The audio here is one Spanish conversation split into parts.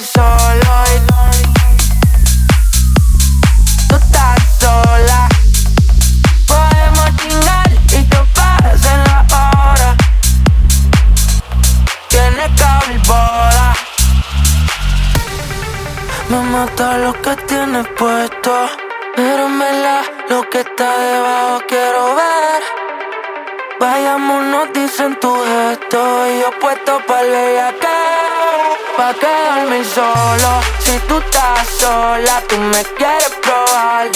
solo y tú estás sola. Podemos chingar y que pasen la hora. Tienes boda. Me mata lo que tienes puesto. Pero en verdad, lo que está debajo quiero ver. Vayamos, nos dicen tu gesto. Y yo puesto para el que Pa' quedarme solo. Si tú estás sola, tú me quieres probar.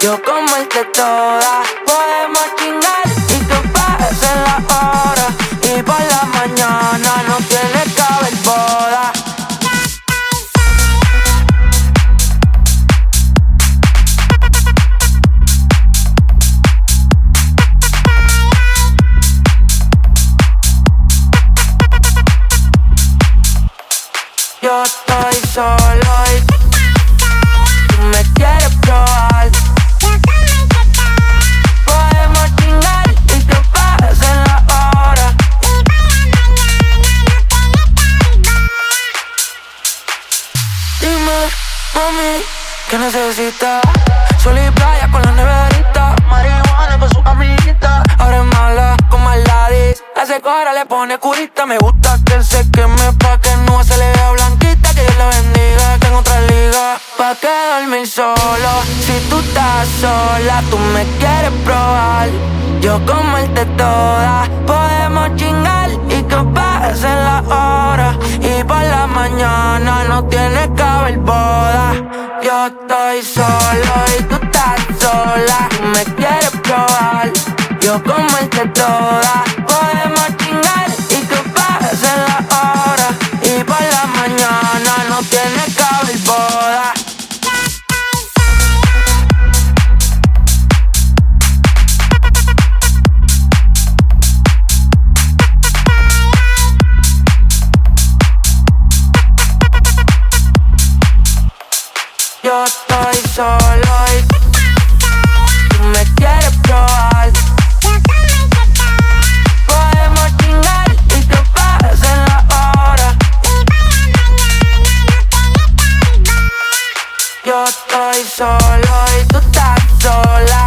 Yo como el que toda. Podemos chingar Yo estoy solo y tú me quieres probar. Podemos chingar y que pasen la hora. Dime, mami, ¿qué necesitas? Sol y playa con la neverita. Marihuana con su amiguita. Ahora es mala con maladis. Hace cora, le pone curita. Me gusta que se queme pa' que no se le vea blanquita. Que Dios la bendiga, que en otra liga. Pa' quedarme solo. Si tú estás sola, tú me quieres probar. Yo de todas. Podemos chingar y que pasen la hora. Y por la mañana no tiene que haber boda. Yo estoy solo y tú estás sola. Tú me quieres probar. Yo como el Yo estoy solo y tú me quieres probar. Podemos chingar y que pasen la hora. Yo estoy solo y tú estás sola.